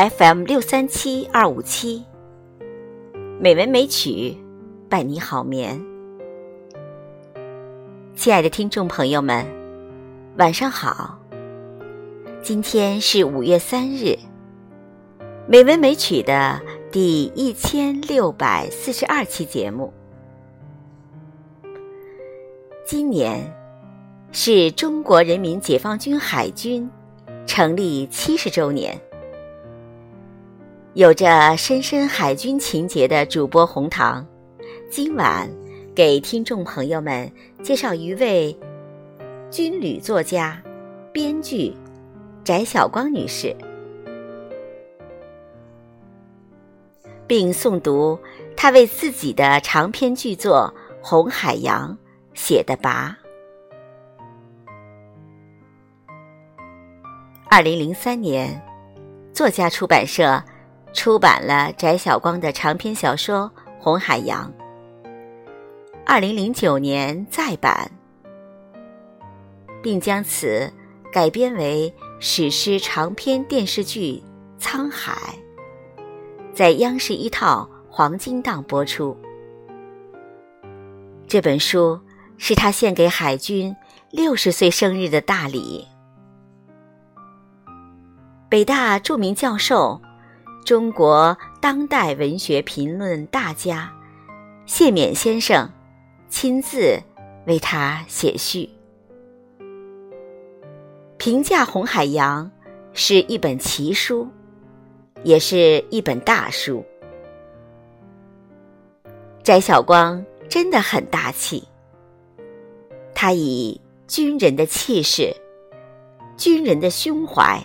FM 六三七二五七，美文美曲伴你好眠。亲爱的听众朋友们，晚上好。今天是五月三日，美文美曲的第一千六百四十二期节目。今年是中国人民解放军海军成立七十周年。有着深深海军情结的主播红糖，今晚给听众朋友们介绍一位军旅作家、编剧翟晓光女士，并诵读她为自己的长篇巨作《红海洋》写的跋。二零零三年，作家出版社。出版了翟晓光的长篇小说《红海洋》。二零零九年再版，并将此改编为史诗长篇电视剧《沧海》，在央视一套黄金档播出。这本书是他献给海军六十岁生日的大礼。北大著名教授。中国当代文学评论大家谢冕先生亲自为他写序，评价《红海洋》是一本奇书，也是一本大书。翟晓光真的很大气，他以军人的气势、军人的胸怀，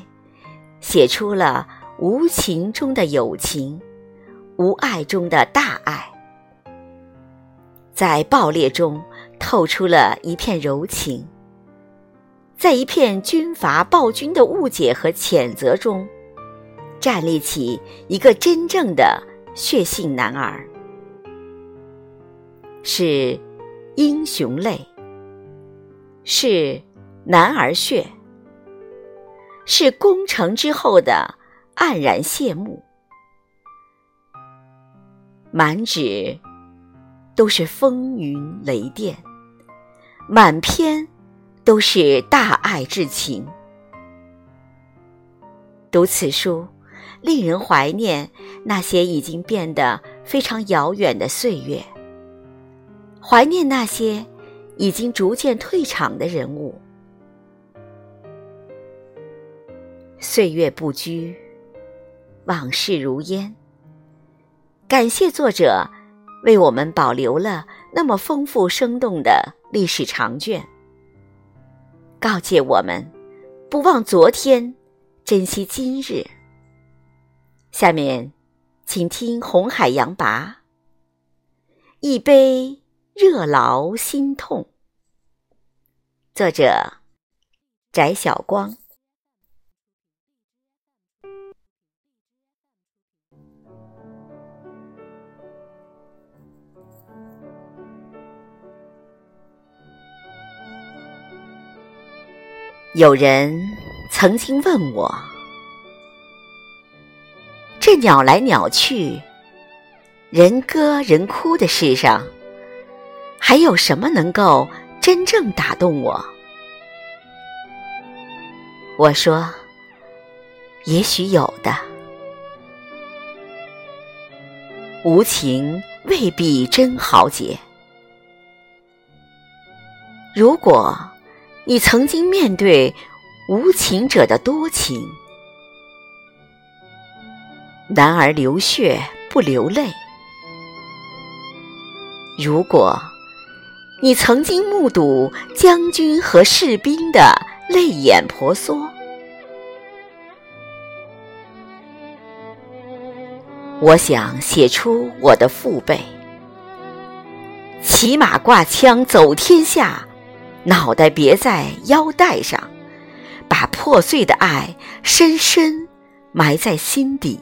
写出了。无情中的友情，无爱中的大爱，在暴烈中透出了一片柔情，在一片军阀暴君的误解和谴责中，站立起一个真正的血性男儿，是英雄泪，是男儿血，是攻城之后的。黯然谢幕，满纸都是风云雷电，满篇都是大爱之情。读此书，令人怀念那些已经变得非常遥远的岁月，怀念那些已经逐渐退场的人物。岁月不居。往事如烟。感谢作者为我们保留了那么丰富生动的历史长卷，告诫我们不忘昨天，珍惜今日。下面，请听《红海洋拔》，一杯热劳心痛。作者：翟晓光。有人曾经问我：“这鸟来鸟去，人歌人哭的世上，还有什么能够真正打动我？”我说：“也许有的，无情未必真豪杰。如果……”你曾经面对无情者的多情，男儿流血不流泪。如果你曾经目睹将军和士兵的泪眼婆娑，我想写出我的父辈，骑马挂枪走天下。脑袋别在腰带上，把破碎的爱深深埋在心底。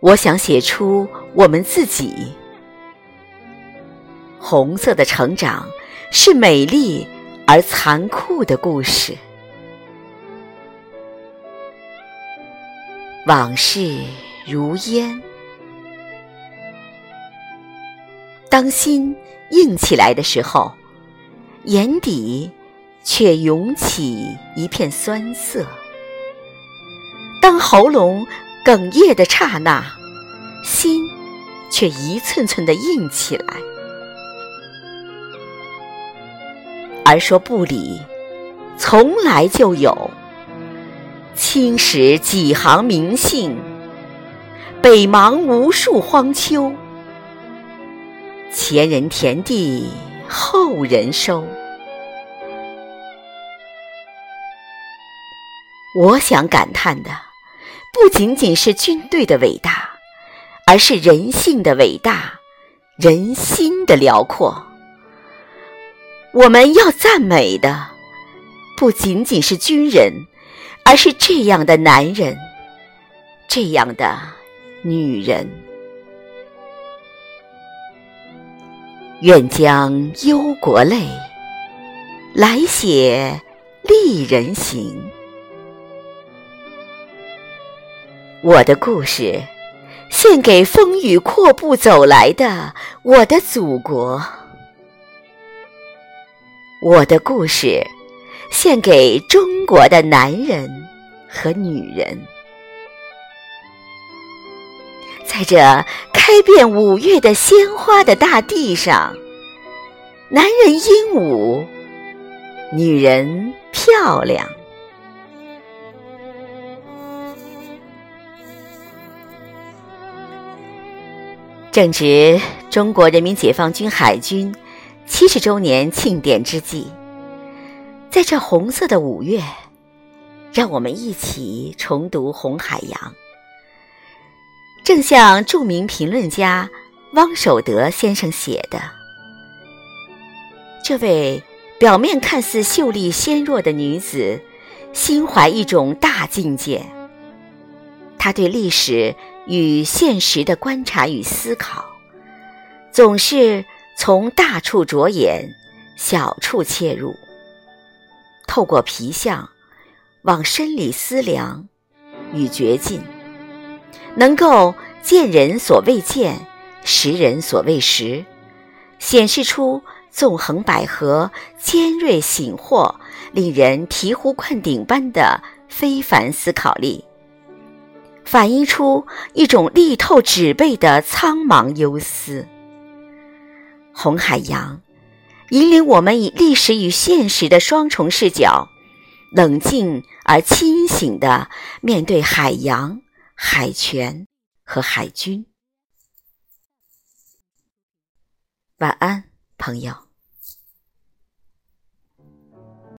我想写出我们自己。红色的成长是美丽而残酷的故事。往事如烟。当心硬起来的时候，眼底却涌起一片酸涩；当喉咙哽咽的刹那，心却一寸寸的硬起来。而说不理，从来就有。青史几行名姓，北邙无数荒丘。前人田地，后人收。我想感叹的，不仅仅是军队的伟大，而是人性的伟大，人心的辽阔。我们要赞美的，不仅仅是军人。而是这样的男人，这样的女人，愿将忧国泪来写丽人行。我的故事，献给风雨阔步走来的我的祖国。我的故事。献给中国的男人和女人，在这开遍五月的鲜花的大地上，男人英武，女人漂亮。正值中国人民解放军海军七十周年庆典之际。在这红色的五月，让我们一起重读《红海洋》。正像著名评论家汪守德先生写的，这位表面看似秀丽纤弱的女子，心怀一种大境界。她对历史与现实的观察与思考，总是从大处着眼，小处切入。透过皮相，往深里思量与绝境，能够见人所未见，识人所未识，显示出纵横捭阖、尖锐醒豁、令人醍醐灌顶般的非凡思考力，反映出一种力透纸背的苍茫忧思。红海洋。引领我们以历史与现实的双重视角，冷静而清醒地面对海洋、海权和海军。晚安，朋友。